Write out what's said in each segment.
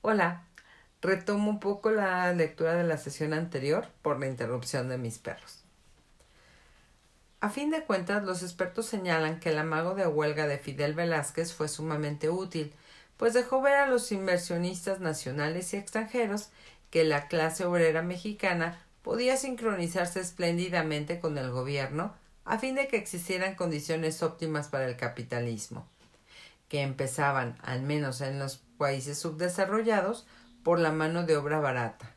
Hola, retomo un poco la lectura de la sesión anterior por la interrupción de mis perros. A fin de cuentas, los expertos señalan que el amago de huelga de Fidel Velázquez fue sumamente útil, pues dejó ver a los inversionistas nacionales y extranjeros que la clase obrera mexicana podía sincronizarse espléndidamente con el gobierno a fin de que existieran condiciones óptimas para el capitalismo, que empezaban, al menos en los países subdesarrollados por la mano de obra barata.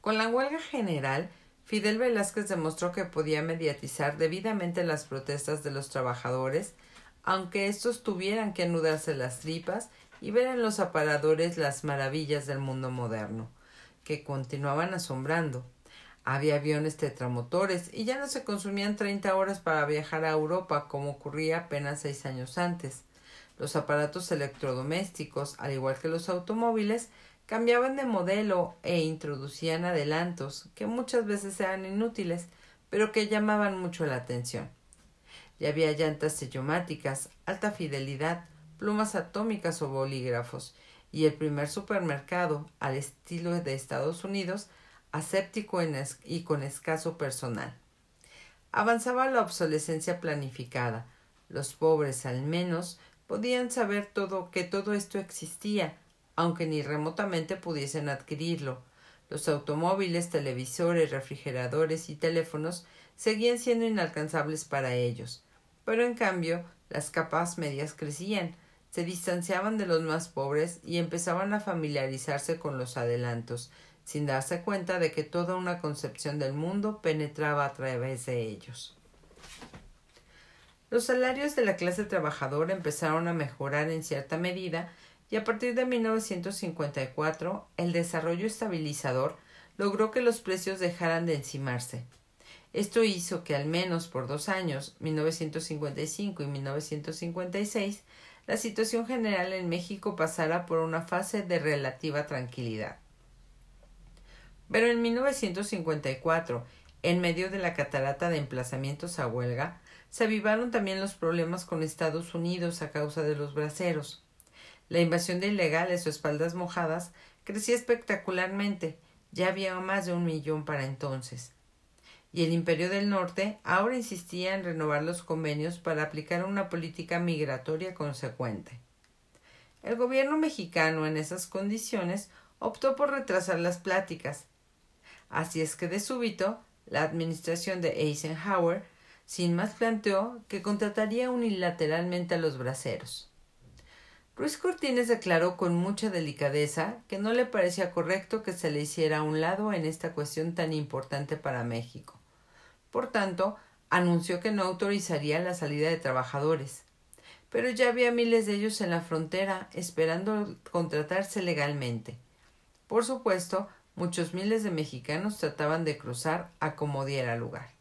Con la huelga general, Fidel Velázquez demostró que podía mediatizar debidamente las protestas de los trabajadores, aunque estos tuvieran que anudarse las tripas y ver en los aparadores las maravillas del mundo moderno, que continuaban asombrando. Había aviones tetramotores y ya no se consumían treinta horas para viajar a Europa como ocurría apenas seis años antes. Los aparatos electrodomésticos, al igual que los automóviles, cambiaban de modelo e introducían adelantos que muchas veces eran inútiles, pero que llamaban mucho la atención. Ya había llantas sellomáticas, alta fidelidad, plumas atómicas o bolígrafos, y el primer supermercado, al estilo de Estados Unidos, aséptico y con escaso personal. Avanzaba la obsolescencia planificada. Los pobres, al menos, podían saber todo que todo esto existía, aunque ni remotamente pudiesen adquirirlo. Los automóviles, televisores, refrigeradores y teléfonos seguían siendo inalcanzables para ellos. Pero en cambio, las capas medias crecían, se distanciaban de los más pobres y empezaban a familiarizarse con los adelantos, sin darse cuenta de que toda una concepción del mundo penetraba a través de ellos. Los salarios de la clase trabajadora empezaron a mejorar en cierta medida y a partir de 1954 el desarrollo estabilizador logró que los precios dejaran de encimarse. Esto hizo que al menos por dos años, 1955 y 1956, la situación general en México pasara por una fase de relativa tranquilidad. Pero en 1954, en medio de la catarata de emplazamientos a huelga, se avivaron también los problemas con Estados Unidos a causa de los braceros. La invasión de ilegales o espaldas mojadas crecía espectacularmente, ya había más de un millón para entonces. Y el Imperio del Norte ahora insistía en renovar los convenios para aplicar una política migratoria consecuente. El gobierno mexicano en esas condiciones optó por retrasar las pláticas. Así es que de súbito la administración de Eisenhower sin más planteó que contrataría unilateralmente a los braceros. Ruiz Cortines declaró con mucha delicadeza que no le parecía correcto que se le hiciera a un lado en esta cuestión tan importante para México. Por tanto, anunció que no autorizaría la salida de trabajadores. Pero ya había miles de ellos en la frontera esperando contratarse legalmente. Por supuesto, muchos miles de mexicanos trataban de cruzar a como diera lugar.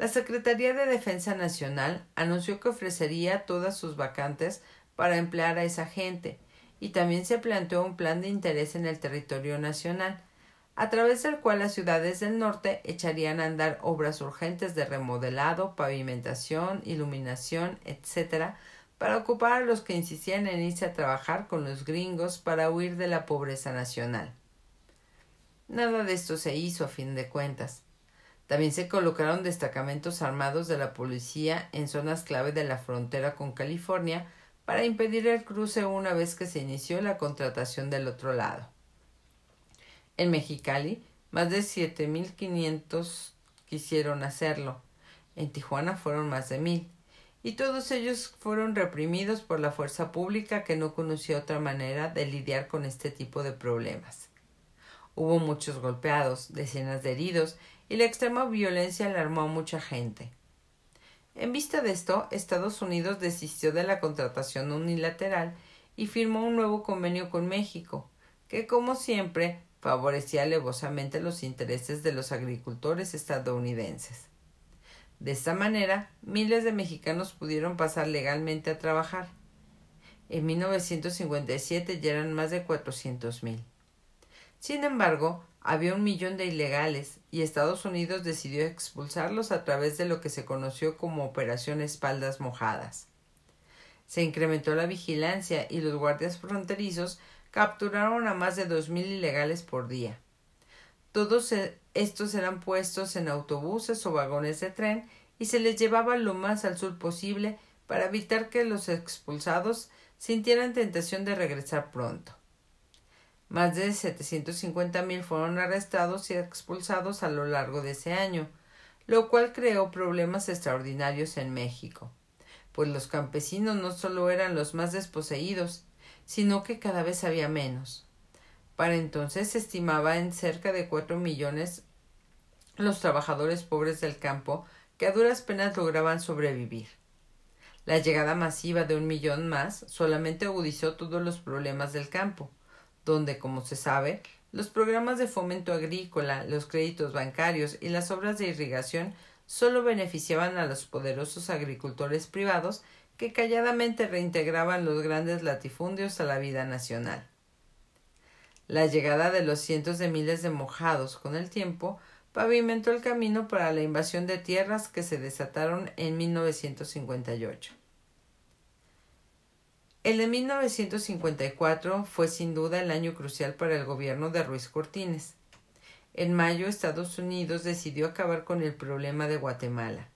La Secretaría de Defensa Nacional anunció que ofrecería todas sus vacantes para emplear a esa gente y también se planteó un plan de interés en el territorio nacional, a través del cual las ciudades del norte echarían a andar obras urgentes de remodelado, pavimentación, iluminación, etc., para ocupar a los que insistían en irse a trabajar con los gringos para huir de la pobreza nacional. Nada de esto se hizo a fin de cuentas. También se colocaron destacamentos armados de la policía en zonas clave de la frontera con California para impedir el cruce una vez que se inició la contratación del otro lado. En Mexicali, más de 7.500 quisieron hacerlo. En Tijuana fueron más de mil. Y todos ellos fueron reprimidos por la fuerza pública que no conocía otra manera de lidiar con este tipo de problemas. Hubo muchos golpeados, decenas de heridos y la extrema violencia alarmó a mucha gente. En vista de esto, Estados Unidos desistió de la contratación unilateral y firmó un nuevo convenio con México, que, como siempre, favorecía alevosamente los intereses de los agricultores estadounidenses. De esta manera, miles de mexicanos pudieron pasar legalmente a trabajar. En 1957 ya eran más de cuatrocientos mil. Sin embargo, había un millón de ilegales y Estados Unidos decidió expulsarlos a través de lo que se conoció como Operación Espaldas Mojadas. Se incrementó la vigilancia y los guardias fronterizos capturaron a más de dos mil ilegales por día. Todos e, estos eran puestos en autobuses o vagones de tren y se les llevaba lo más al sur posible para evitar que los expulsados sintieran tentación de regresar pronto. Más de 750.000 fueron arrestados y expulsados a lo largo de ese año, lo cual creó problemas extraordinarios en México, pues los campesinos no solo eran los más desposeídos, sino que cada vez había menos. Para entonces se estimaba en cerca de cuatro millones los trabajadores pobres del campo que a duras penas lograban sobrevivir. La llegada masiva de un millón más solamente agudizó todos los problemas del campo, donde, como se sabe, los programas de fomento agrícola, los créditos bancarios y las obras de irrigación solo beneficiaban a los poderosos agricultores privados que calladamente reintegraban los grandes latifundios a la vida nacional. La llegada de los cientos de miles de mojados con el tiempo pavimentó el camino para la invasión de tierras que se desataron en 1958. El de 1954 fue sin duda el año crucial para el gobierno de Ruiz Cortines. En mayo Estados Unidos decidió acabar con el problema de Guatemala,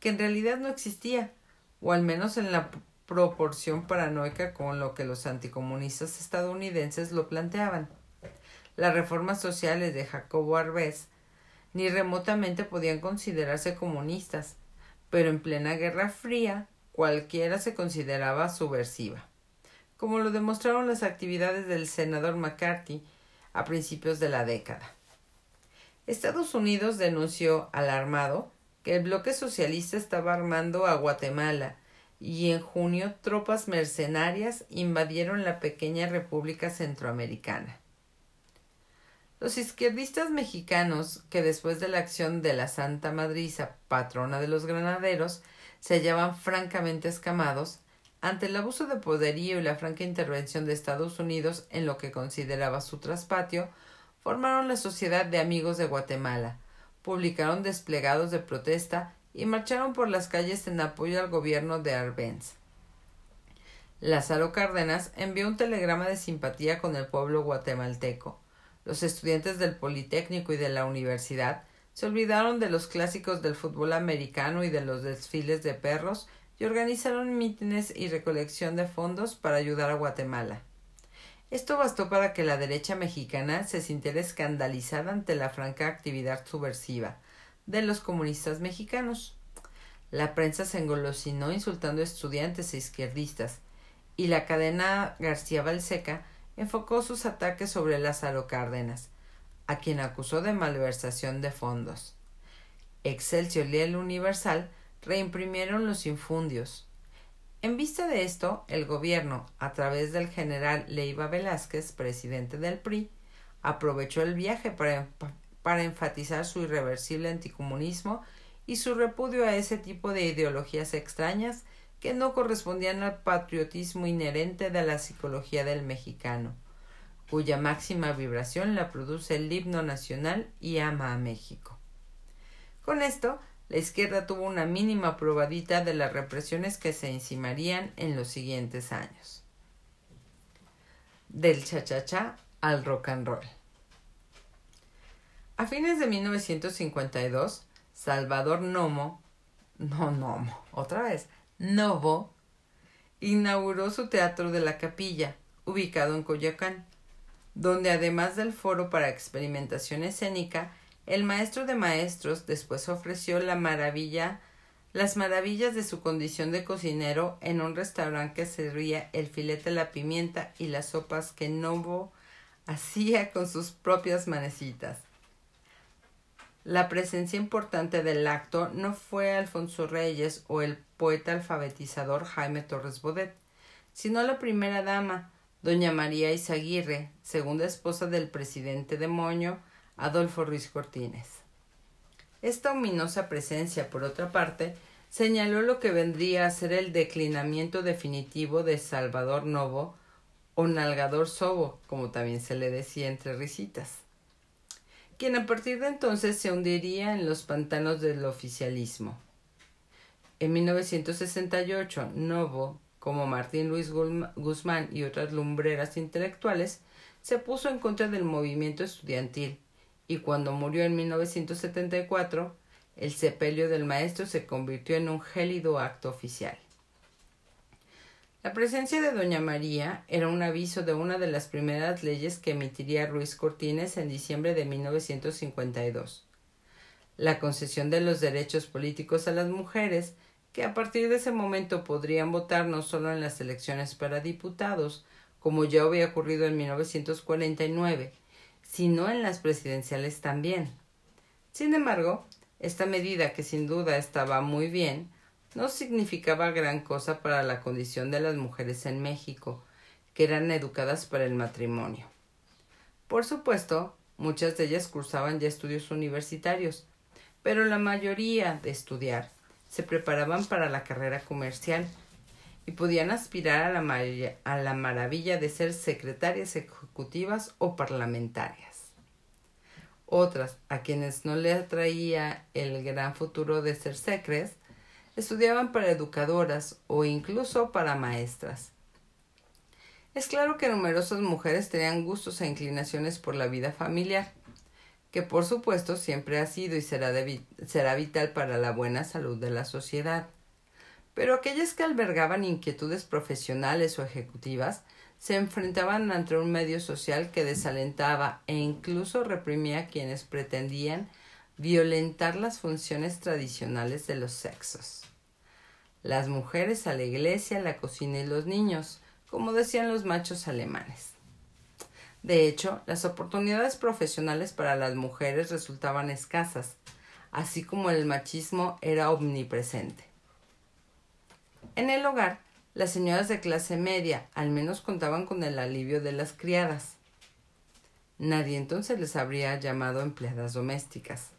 que en realidad no existía, o al menos en la proporción paranoica con lo que los anticomunistas estadounidenses lo planteaban. Las reformas sociales de Jacobo Arbenz ni remotamente podían considerarse comunistas, pero en plena Guerra Fría cualquiera se consideraba subversiva, como lo demostraron las actividades del senador McCarthy a principios de la década. Estados Unidos denunció alarmado que el bloque socialista estaba armando a Guatemala y en junio tropas mercenarias invadieron la pequeña República Centroamericana. Los izquierdistas mexicanos, que después de la acción de la Santa Madriza, patrona de los granaderos, se hallaban francamente escamados ante el abuso de poderío y la franca intervención de Estados Unidos en lo que consideraba su traspatio, formaron la Sociedad de Amigos de Guatemala, publicaron desplegados de protesta y marcharon por las calles en apoyo al gobierno de Arbenz. Lázaro Cárdenas envió un telegrama de simpatía con el pueblo guatemalteco. Los estudiantes del Politécnico y de la universidad se olvidaron de los clásicos del fútbol americano y de los desfiles de perros y organizaron mítines y recolección de fondos para ayudar a Guatemala. Esto bastó para que la derecha mexicana se sintiera escandalizada ante la franca actividad subversiva de los comunistas mexicanos. La prensa se engolosinó insultando estudiantes e izquierdistas, y la cadena García Balseca enfocó sus ataques sobre Lázaro Cárdenas, a quien acusó de malversación de fondos. Excelsior y el Universal reimprimieron los infundios. En vista de esto, el gobierno, a través del general Leiva Velázquez, presidente del PRI, aprovechó el viaje para, para enfatizar su irreversible anticomunismo y su repudio a ese tipo de ideologías extrañas que no correspondían al patriotismo inherente de la psicología del mexicano cuya máxima vibración la produce el himno nacional y ama a México. Con esto, la izquierda tuvo una mínima probadita de las represiones que se encimarían en los siguientes años. Del cha-cha-cha al rock and roll. A fines de 1952, Salvador Nomo, no Nomo, otra vez, Novo, inauguró su teatro de la capilla, ubicado en Coyacán donde además del foro para experimentación escénica, el maestro de maestros después ofreció las maravillas de su condición de cocinero en un restaurante que servía el filete la pimienta y las sopas que Novo hacía con sus propias manecitas. La presencia importante del acto no fue Alfonso Reyes o el poeta alfabetizador Jaime Torres Bodet, sino la primera dama, doña María Izaguirre, segunda esposa del presidente de Moño, Adolfo Ruiz Cortines. Esta ominosa presencia, por otra parte, señaló lo que vendría a ser el declinamiento definitivo de Salvador Novo o Nalgador Sobo, como también se le decía entre risitas, quien a partir de entonces se hundiría en los pantanos del oficialismo. En 1968, Novo como Martín Luis Guzmán y otras lumbreras intelectuales, se puso en contra del movimiento estudiantil y cuando murió en 1974, el sepelio del maestro se convirtió en un gélido acto oficial. La presencia de Doña María era un aviso de una de las primeras leyes que emitiría Ruiz Cortines en diciembre de 1952. La concesión de los derechos políticos a las mujeres, que a partir de ese momento podrían votar no solo en las elecciones para diputados, como ya había ocurrido en 1949, sino en las presidenciales también. Sin embargo, esta medida, que sin duda estaba muy bien, no significaba gran cosa para la condición de las mujeres en México, que eran educadas para el matrimonio. Por supuesto, muchas de ellas cursaban ya estudios universitarios, pero la mayoría de estudiar se preparaban para la carrera comercial y podían aspirar a la, a la maravilla de ser secretarias ejecutivas o parlamentarias. Otras, a quienes no le atraía el gran futuro de ser secres, estudiaban para educadoras o incluso para maestras. Es claro que numerosas mujeres tenían gustos e inclinaciones por la vida familiar, que por supuesto siempre ha sido y será, será vital para la buena salud de la sociedad. Pero aquellas que albergaban inquietudes profesionales o ejecutivas se enfrentaban ante un medio social que desalentaba e incluso reprimía a quienes pretendían violentar las funciones tradicionales de los sexos. Las mujeres a la iglesia, la cocina y los niños, como decían los machos alemanes. De hecho, las oportunidades profesionales para las mujeres resultaban escasas, así como el machismo era omnipresente. En el hogar, las señoras de clase media al menos contaban con el alivio de las criadas. Nadie entonces les habría llamado empleadas domésticas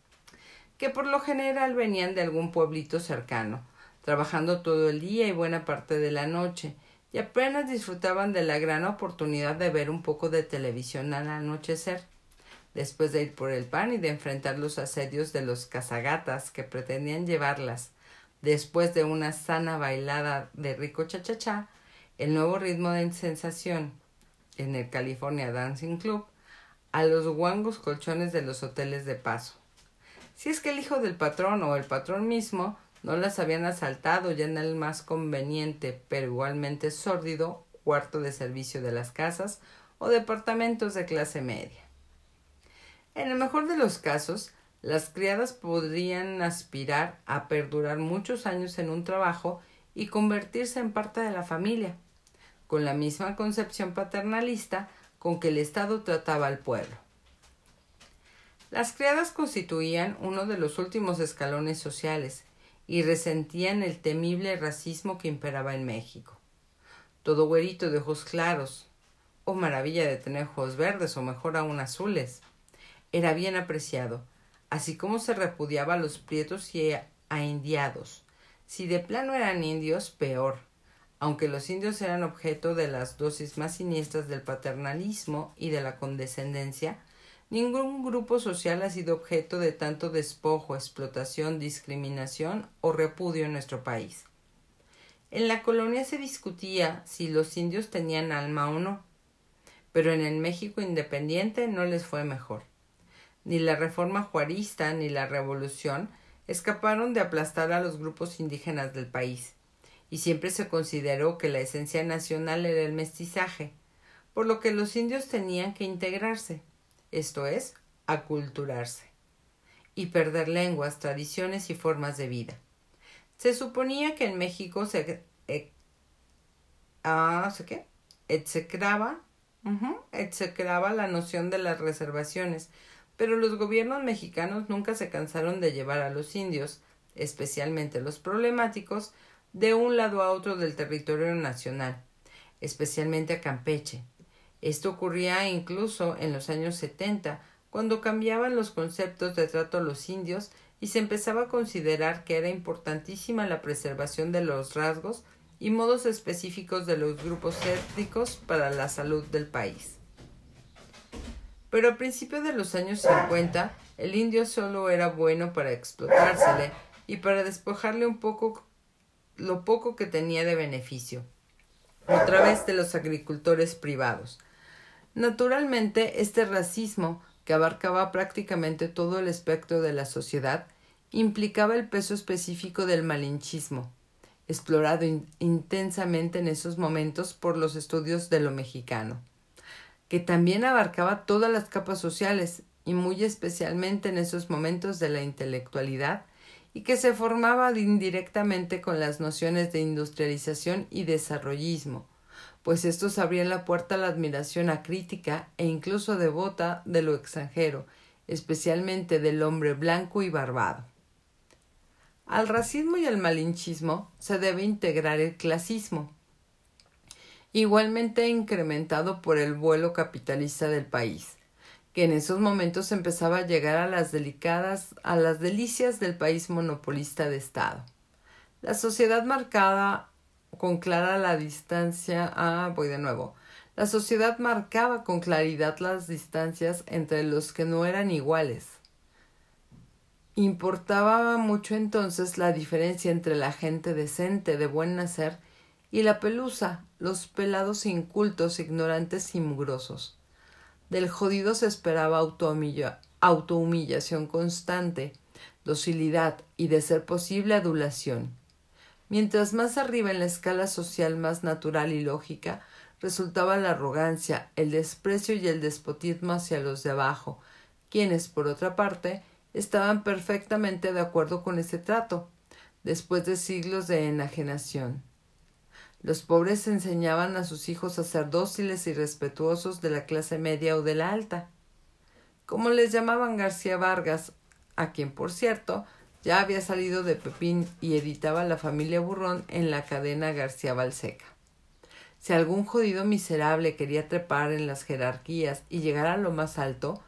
que por lo general venían de algún pueblito cercano, trabajando todo el día y buena parte de la noche, y apenas disfrutaban de la gran oportunidad de ver un poco de televisión al anochecer, después de ir por el pan y de enfrentar los asedios de los cazagatas que pretendían llevarlas, después de una sana bailada de rico chachachá, el nuevo ritmo de sensación en el California Dancing Club, a los guangos colchones de los hoteles de paso. Si es que el hijo del patrón o el patrón mismo no las habían asaltado ya en el más conveniente, pero igualmente sórdido, cuarto de servicio de las casas o departamentos de clase media. En el mejor de los casos, las criadas podrían aspirar a perdurar muchos años en un trabajo y convertirse en parte de la familia, con la misma concepción paternalista con que el Estado trataba al pueblo. Las criadas constituían uno de los últimos escalones sociales y resentían el temible racismo que imperaba en México. Todo güerito de ojos claros, oh maravilla de tener ojos verdes o mejor aún azules, era bien apreciado, así como se repudiaba a los prietos y a indiados. Si de plano eran indios, peor, aunque los indios eran objeto de las dosis más siniestras del paternalismo y de la condescendencia, Ningún grupo social ha sido objeto de tanto despojo, explotación, discriminación o repudio en nuestro país. En la colonia se discutía si los indios tenían alma o no, pero en el México independiente no les fue mejor. Ni la reforma juarista ni la revolución escaparon de aplastar a los grupos indígenas del país, y siempre se consideró que la esencia nacional era el mestizaje, por lo que los indios tenían que integrarse esto es, aculturarse, y perder lenguas, tradiciones y formas de vida. Se suponía que en México se eh, ah, qué? execraba, execraba la noción de las reservaciones, pero los gobiernos mexicanos nunca se cansaron de llevar a los indios, especialmente los problemáticos, de un lado a otro del territorio nacional, especialmente a Campeche, esto ocurría incluso en los años 70, cuando cambiaban los conceptos de trato a los indios y se empezaba a considerar que era importantísima la preservación de los rasgos y modos específicos de los grupos étnicos para la salud del país. Pero a principios de los años 50, el indio solo era bueno para explotársele y para despojarle un poco lo poco que tenía de beneficio. otra vez de los agricultores privados. Naturalmente, este racismo, que abarcaba prácticamente todo el espectro de la sociedad, implicaba el peso específico del malinchismo, explorado intensamente en esos momentos por los estudios de lo mexicano, que también abarcaba todas las capas sociales y muy especialmente en esos momentos de la intelectualidad y que se formaba indirectamente con las nociones de industrialización y desarrollismo, pues estos abrían la puerta a la admiración acrítica e incluso devota de lo extranjero, especialmente del hombre blanco y barbado. Al racismo y al malinchismo se debe integrar el clasismo, igualmente incrementado por el vuelo capitalista del país, que en esos momentos empezaba a llegar a las delicadas, a las delicias del país monopolista de Estado. La sociedad marcada con clara la distancia. Ah, voy de nuevo. La sociedad marcaba con claridad las distancias entre los que no eran iguales. Importaba mucho entonces la diferencia entre la gente decente, de buen nacer, y la pelusa, los pelados incultos, ignorantes y mugrosos. Del jodido se esperaba autohumillación constante, docilidad y, de ser posible, adulación. Mientras más arriba en la escala social más natural y lógica resultaba la arrogancia, el desprecio y el despotismo hacia los de abajo, quienes, por otra parte, estaban perfectamente de acuerdo con ese trato, después de siglos de enajenación. Los pobres enseñaban a sus hijos a ser dóciles y respetuosos de la clase media o de la alta. Como les llamaban García Vargas, a quien, por cierto, ya había salido de Pepín y editaba La familia Burrón en la cadena García Balseca. Si algún jodido miserable quería trepar en las jerarquías y llegar a lo más alto,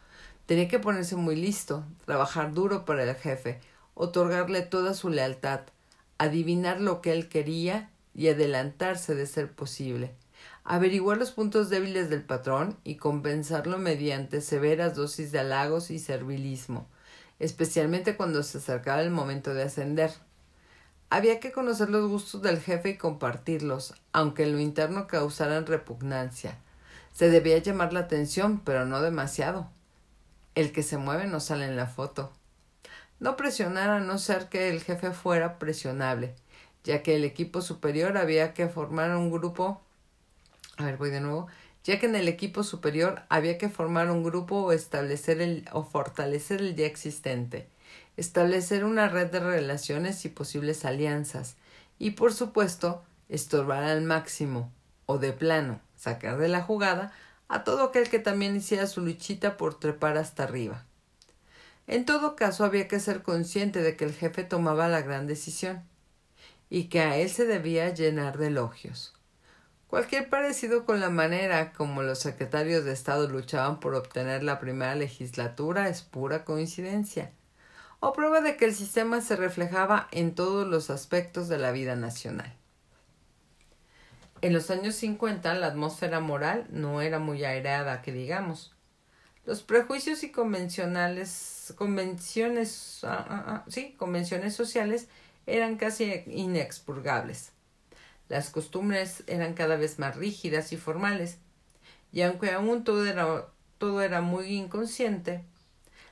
tenía que ponerse muy listo, trabajar duro para el jefe, otorgarle toda su lealtad, adivinar lo que él quería y adelantarse de ser posible, averiguar los puntos débiles del patrón y compensarlo mediante severas dosis de halagos y servilismo, especialmente cuando se acercaba el momento de ascender. Había que conocer los gustos del jefe y compartirlos, aunque en lo interno causaran repugnancia. Se debía llamar la atención, pero no demasiado. El que se mueve no sale en la foto. No presionar a no ser que el jefe fuera presionable, ya que el equipo superior había que formar un grupo. A ver, voy de nuevo ya que en el equipo superior había que formar un grupo o establecer el, o fortalecer el ya existente, establecer una red de relaciones y posibles alianzas, y por supuesto, estorbar al máximo, o de plano, sacar de la jugada a todo aquel que también hiciera su luchita por trepar hasta arriba. En todo caso había que ser consciente de que el jefe tomaba la gran decisión, y que a él se debía llenar de elogios. Cualquier parecido con la manera como los secretarios de Estado luchaban por obtener la primera legislatura es pura coincidencia, o prueba de que el sistema se reflejaba en todos los aspectos de la vida nacional. En los años 50 la atmósfera moral no era muy aireada, que digamos. Los prejuicios y convencionales, convenciones, ah, ah, ah, sí, convenciones sociales eran casi inexpurgables. Las costumbres eran cada vez más rígidas y formales, y aunque aún todo era, todo era muy inconsciente,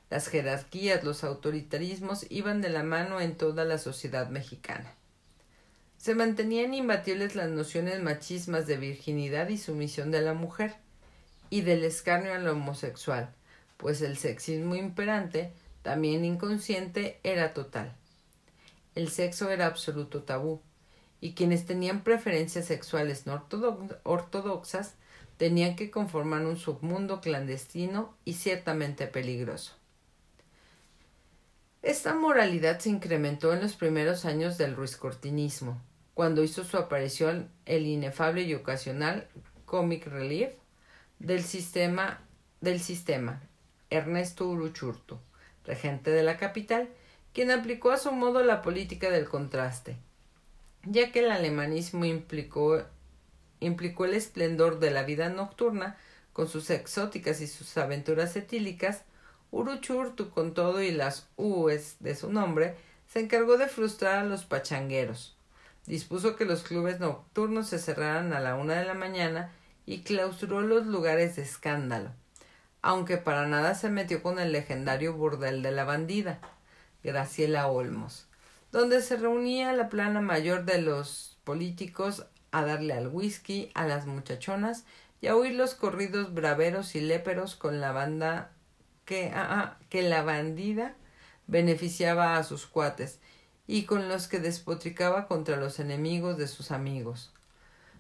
las jerarquías, los autoritarismos iban de la mano en toda la sociedad mexicana. Se mantenían imbatibles las nociones machismas de virginidad y sumisión de la mujer, y del escarnio al homosexual, pues el sexismo imperante, también inconsciente, era total. El sexo era absoluto tabú, y quienes tenían preferencias sexuales no ortodoxas tenían que conformar un submundo clandestino y ciertamente peligroso. Esta moralidad se incrementó en los primeros años del ruiscortinismo, cuando hizo su aparición el inefable y ocasional comic relief del sistema, del sistema Ernesto Uruchurtu, regente de la capital, quien aplicó a su modo la política del contraste, ya que el alemanismo implicó, implicó el esplendor de la vida nocturna con sus exóticas y sus aventuras etílicas, Uruchurtu con todo y las U's de su nombre se encargó de frustrar a los pachangueros, Dispuso que los clubes nocturnos se cerraran a la una de la mañana y clausuró los lugares de escándalo, aunque para nada se metió con el legendario burdel de la bandida, Graciela Olmos, donde se reunía la plana mayor de los políticos a darle al whisky a las muchachonas y a oír los corridos braveros y léperos con la banda que, ah, ah, que la bandida beneficiaba a sus cuates y con los que despotricaba contra los enemigos de sus amigos.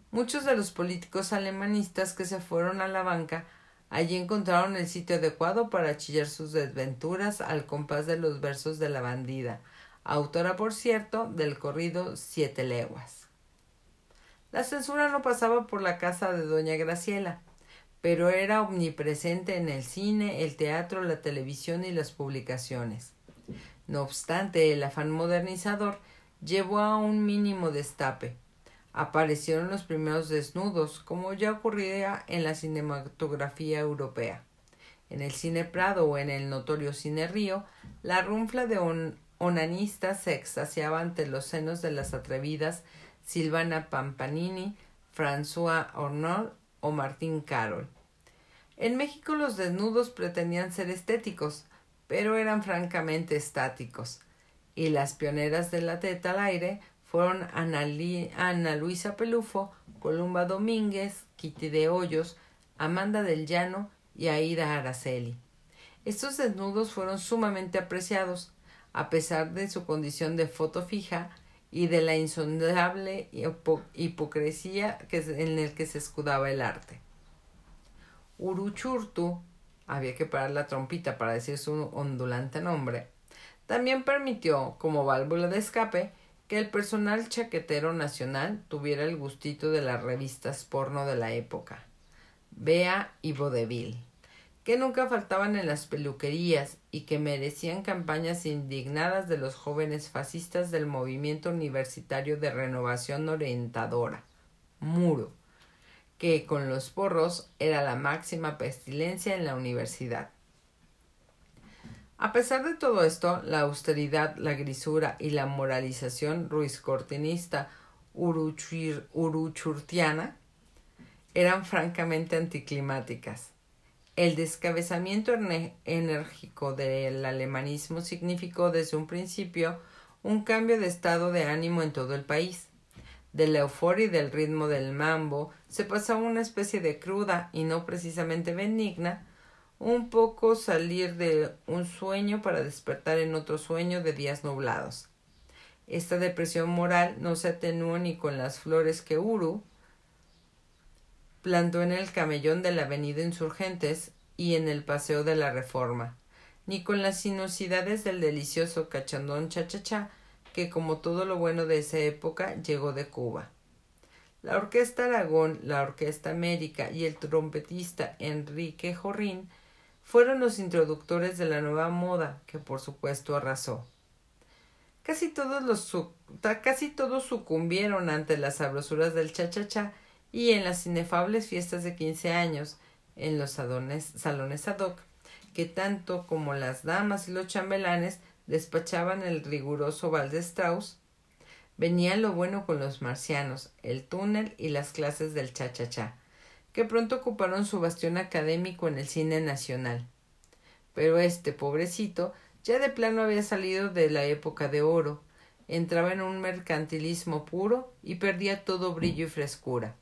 Muchos de los políticos alemanistas que se fueron a la banca allí encontraron el sitio adecuado para chillar sus desventuras al compás de los versos de la bandida, autora, por cierto, del corrido Siete leguas. La censura no pasaba por la casa de doña Graciela, pero era omnipresente en el cine, el teatro, la televisión y las publicaciones. No obstante, el afán modernizador llevó a un mínimo destape aparecieron los primeros desnudos, como ya ocurría en la cinematografía europea. En el cine Prado o en el notorio cine Río, la runfla de onanistas se extasiaba ante los senos de las atrevidas Silvana Pampanini, François Hornol o Martín Carol. En México los desnudos pretendían ser estéticos, pero eran francamente estáticos, y las pioneras de la teta al aire fueron Ana, Luisa Pelufo, Columba Domínguez, Kitty de Hoyos, Amanda del Llano y Aida Araceli. Estos desnudos fueron sumamente apreciados, a pesar de su condición de foto fija y de la insondable hipocresía en el que se escudaba el arte. Uruchurtu, había que parar la trompita para decir su ondulante nombre, también permitió, como válvula de escape, que el personal chaquetero nacional tuviera el gustito de las revistas porno de la época, Bea y Vodevil, que nunca faltaban en las peluquerías y que merecían campañas indignadas de los jóvenes fascistas del movimiento universitario de renovación orientadora, Muro, que con los porros era la máxima pestilencia en la universidad. A pesar de todo esto, la austeridad, la grisura y la moralización ruiz-cortinista uruchurtiana eran francamente anticlimáticas. El descabezamiento enérgico del alemanismo significó desde un principio un cambio de estado de ánimo en todo el país. De la euforia y del ritmo del mambo se pasó a una especie de cruda y no precisamente benigna un poco salir de un sueño para despertar en otro sueño de días nublados. Esta depresión moral no se atenuó ni con las flores que Uru plantó en el camellón de la avenida Insurgentes y en el paseo de la Reforma, ni con las sinuosidades del delicioso cachandón chachachá que como todo lo bueno de esa época llegó de Cuba. La Orquesta Aragón, la Orquesta América y el trompetista Enrique Jorrín fueron los introductores de la nueva moda, que por supuesto arrasó. Casi todos, los casi todos sucumbieron ante las sabrosuras del cha-cha-cha y en las inefables fiestas de quince años, en los salones ad hoc, que tanto como las damas y los chambelanes despachaban el riguroso de Strauss, venía lo bueno con los marcianos, el túnel y las clases del cha-cha-cha, que pronto ocuparon su bastión académico en el cine nacional. Pero este pobrecito ya de plano había salido de la época de oro, entraba en un mercantilismo puro y perdía todo brillo y frescura.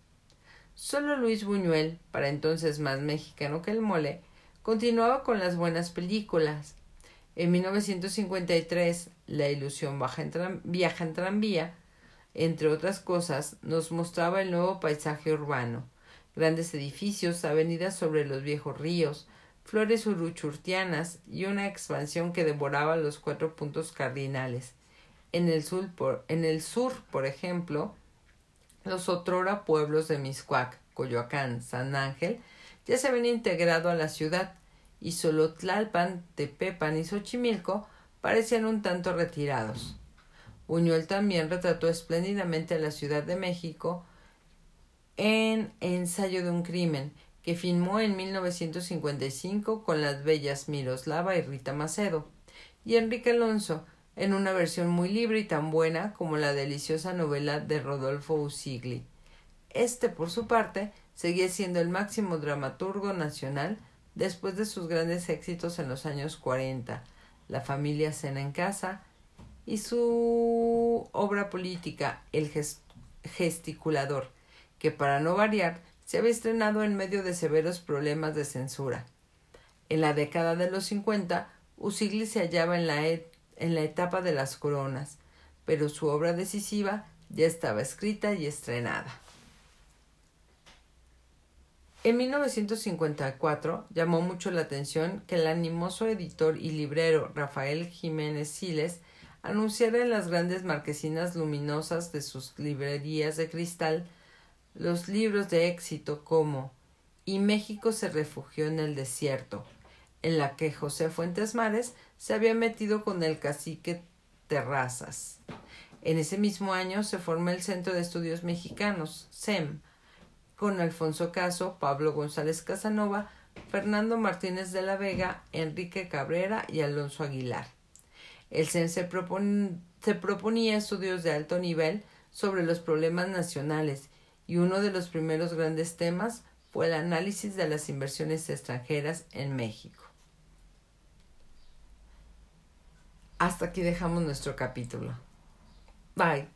Solo Luis Buñuel, para entonces más mexicano que el mole, continuaba con las buenas películas. En 1953, La ilusión viaja en tranvía, entre otras cosas, nos mostraba el nuevo paisaje urbano, grandes edificios, avenidas sobre los viejos ríos, flores uruchurtianas y una expansión que devoraba los cuatro puntos cardinales. En el sur, por, en el sur, por ejemplo, los otrora pueblos de Miscuac, Coyoacán, San Ángel, ya se habían integrado a la ciudad, y solo Tlalpan, Tepepan y Xochimilco parecían un tanto retirados. Buñuel también retrató espléndidamente a la Ciudad de México, en Ensayo de un crimen, que filmó en 1955 con las bellas Miroslava y Rita Macedo, y Enrique Alonso en una versión muy libre y tan buena como la deliciosa novela de Rodolfo Usigli. Este, por su parte, seguía siendo el máximo dramaturgo nacional después de sus grandes éxitos en los años 40, La familia cena en casa, y su obra política, El gesticulador, que para no variar se había estrenado en medio de severos problemas de censura. En la década de los 50, Usigli se hallaba en la, en la etapa de las coronas, pero su obra decisiva ya estaba escrita y estrenada. En 1954 llamó mucho la atención que el animoso editor y librero Rafael Jiménez Siles anunciara en las grandes marquesinas luminosas de sus librerías de cristal los libros de éxito como Y México se refugió en el desierto, en la que José Fuentes Mares se había metido con el cacique Terrazas. En ese mismo año se formó el Centro de Estudios Mexicanos, CEM, con Alfonso Caso, Pablo González Casanova, Fernando Martínez de la Vega, Enrique Cabrera y Alonso Aguilar. El se, se proponía estudios de alto nivel sobre los problemas nacionales y uno de los primeros grandes temas fue el análisis de las inversiones extranjeras en México. Hasta aquí dejamos nuestro capítulo. Bye.